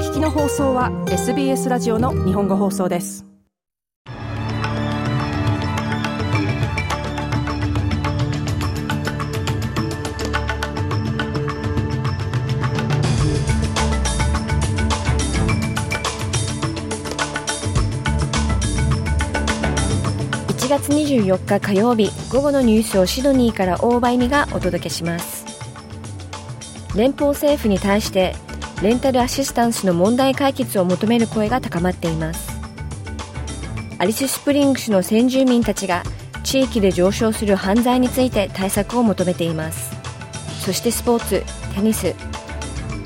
聞きの放送は SBS ラジオの日本語放送です。1月24日火曜日午後のニュースをシドニーから大場意味がお届けします。連邦政府に対してレンタルアシスタンスの問題解決を求める声が高まっています。アリススプリングスの先住民たちが地域で上昇する犯罪について対策を求めています。そしてスポーツテニス。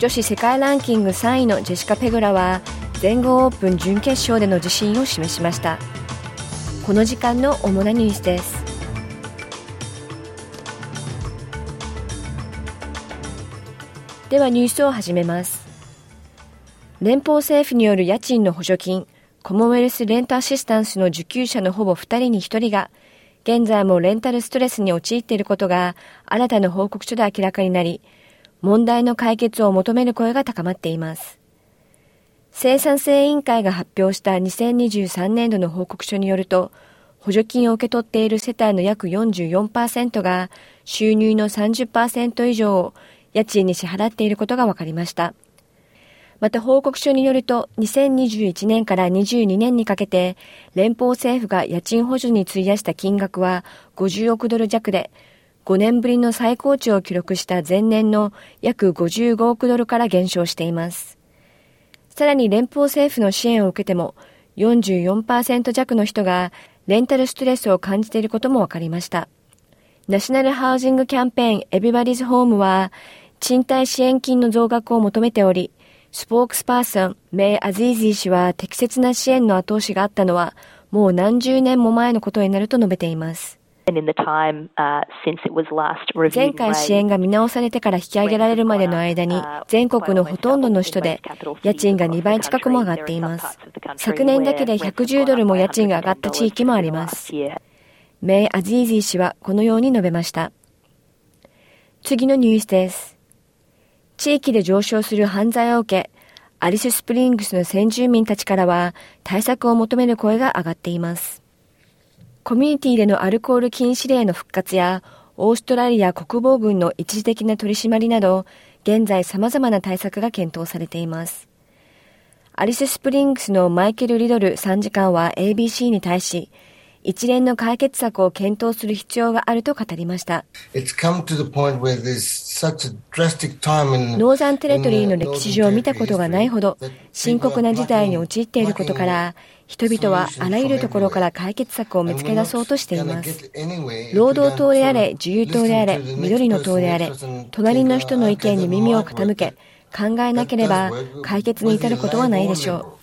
女子世界ランキング3位のジェシカ・ペグラは全豪オープン準決勝での自信を示しました。この時間の主なニュースです。ではニュースを始めます。連邦政府による家賃の補助金コモンウェルスレントアシスタンスの受給者のほぼ2人に1人が現在もレンタルストレスに陥っていることが新たな報告書で明らかになり問題の解決を求める声が高まっています。生産性委員会が発表した2023年度の報告書によると補助金を受け取っている世帯の約44%が収入の30%以上を家賃に支払っていることが分かりました。また報告書によると、2021年から22年にかけて、連邦政府が家賃補助に費やした金額は50億ドル弱で、5年ぶりの最高値を記録した前年の約55億ドルから減少しています。さらに連邦政府の支援を受けても、44%弱の人がrental stress を感じていることも分かりました。ナショナルハウジングキャンペーン Everybody's Home は、賃貸支援金の増額を求めており、スポークスパーソン、メイ・アズィージー氏は適切な支援の後押しがあったのは、もう何十年も前のことになると述べています。前回支援が見直されてから引き上げられるまでの間に、全国のほとんどの人で、家賃が2倍近くも上がっています。昨年だけで110ドルも家賃が上がった地域もあります。メイ・アズィージー氏はこのように述べました。次のニュースです。地域で上昇する犯罪を受け、アリススプリングスの先住民たちからは対策を求める声が上がっています。コミュニティでのアルコール禁止令の復活や、オーストラリア国防軍の一時的な取り締まりなど、現在様々な対策が検討されています。アリススプリングスのマイケル・リドル参事官は ABC に対し、一連の解決策を検討する必要があると語りました。ノーザンテレトリーの歴史上見たことがないほど深刻な事態に陥っていることから、人々はあらゆるところから解決策を見つけ出そうとしています。労働党であれ、自由党であれ、緑の党であれ、隣の人の意見に耳を傾け、考えなければ解決に至ることはないでしょう。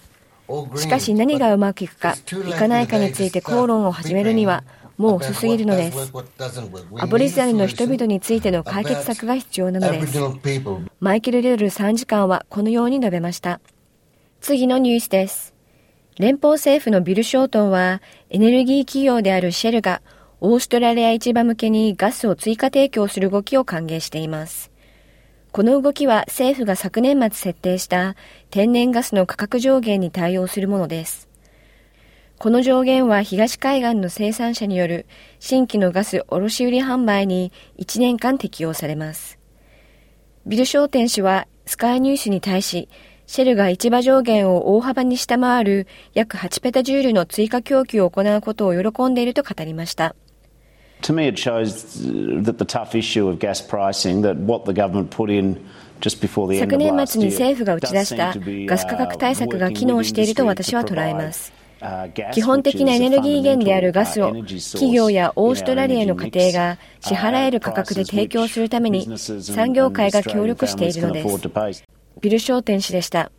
しかし何がうまくいくか、いかないかについて口論を始めるには、もう遅すぎるのです。アボリジナルの人々についての解決策が必要なのです。マイケル・リドル参事官はこのように述べました。次のニュースです。連邦政府のビル・ショートンは、エネルギー企業であるシェルが、オーストラリア市場向けにガスを追加提供する動きを歓迎しています。この動きは政府が昨年末設定した天然ガスの価格上限に対応するものです。この上限は東海岸の生産者による新規のガス卸売販売に1年間適用されます。ビル商店氏はスカイニュースに対し、シェルが市場上限を大幅に下回る約8ペタジュールの追加供給を行うことを喜んでいると語りました。To me, it shows that the tough issue of gas pricing, that what the government put in 昨年末に政府が打ち出したガス価格対策が機能していると私は捉えます。基本的なエネルギー源であるガスを企業やオーストラリアの家庭が支払える価格で提供するために産業界が協力しているのです。ビル商店氏でした。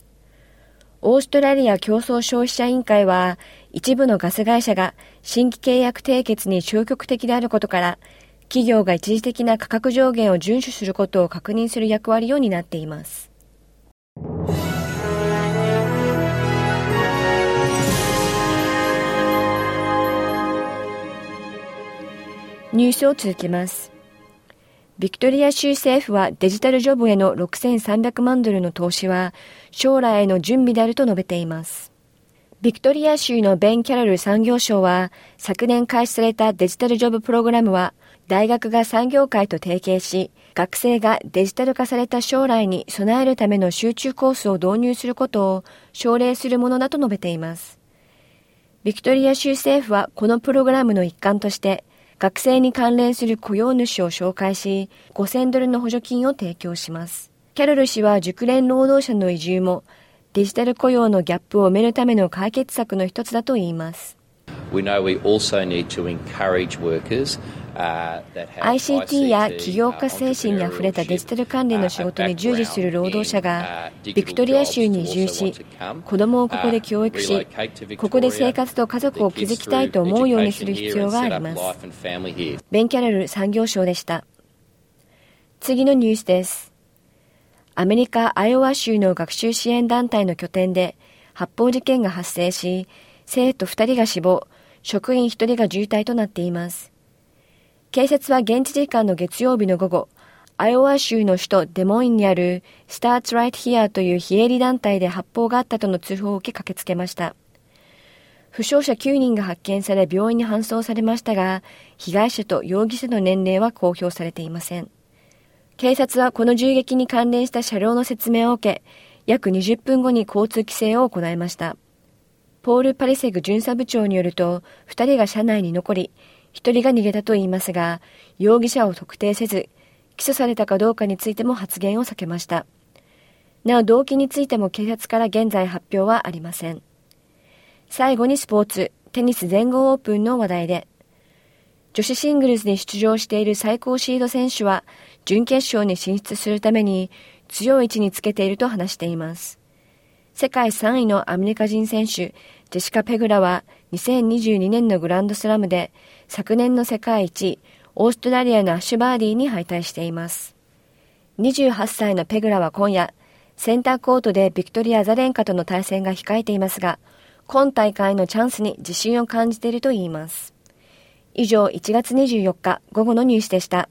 オーストラリア競争消費者委員会は一部のガス会社が新規契約締結に消極的であることから、企業が一時的な価格上限を遵守することを確認する役割を担っています。ニュースを続けます。ビクトリア州政府はデジタルジョブへの6300万ドルの投資は将来への準備であると述べています。ビクトリア州のベン・キャロル産業省は昨年開始されたデジタルジョブプログラムは大学が産業界と提携し学生がデジタル化された将来に備えるための集中コースを導入することを奨励するものだと述べています。ビクトリア州政府はこのプログラムの一環として学生に関連する雇用主を紹介し、5000ドルの補助金を提供します。キャロル氏は熟練労働者の移住もデジタル雇用のギャップを埋めるための解決策の一つだと言います。ICT や起業家精神にあふれたデジタル関連の仕事に従事する労働者がビクトリア州に移住し子供をここで教育しここで生活と家族を築きたいと思うようにする必要があります。ベン・キャロル産業省でした。次のニュースですアメリカ・アイオワ州の学習支援団体の拠点で発砲事件が発生し生徒2人が死亡職員1人が重体となっています警察は現地時間の月曜日の午後、アイオワ州の首都デモインにある Starts Right Here という非営利団体で発砲があったとの通報を受け駆けつけました。負傷者9人が発見され病院に搬送されましたが、被害者と容疑者の年齢は公表されていません。警察はこの銃撃に関連した車両の説明を受け、約20分後に交通規制を行いました。ポール・パリセグ巡査部長によると、2人が車内に残り、一人が逃げたと言いますが、容疑者を特定せず、起訴されたかどうかについても発言を避けました。なお動機についても警察から現在発表はありません。最後にスポーツ、テニス全豪オープンの話題で、女子シングルスに出場している最高シード選手は、準決勝に進出するために強い位置につけていると話しています。世界3位のアメリカ人選手、ジェシカ・ペグラは2022年のグランドスラムで昨年の世界一、オーストラリアのアッシュバーディーに敗退しています。28歳のペグラは今夜、センターコートでビクトリア・ザレンカとの対戦が控えていますが、今大会のチャンスに自信を感じているといいます。以上、1月24日午後のニュースでした。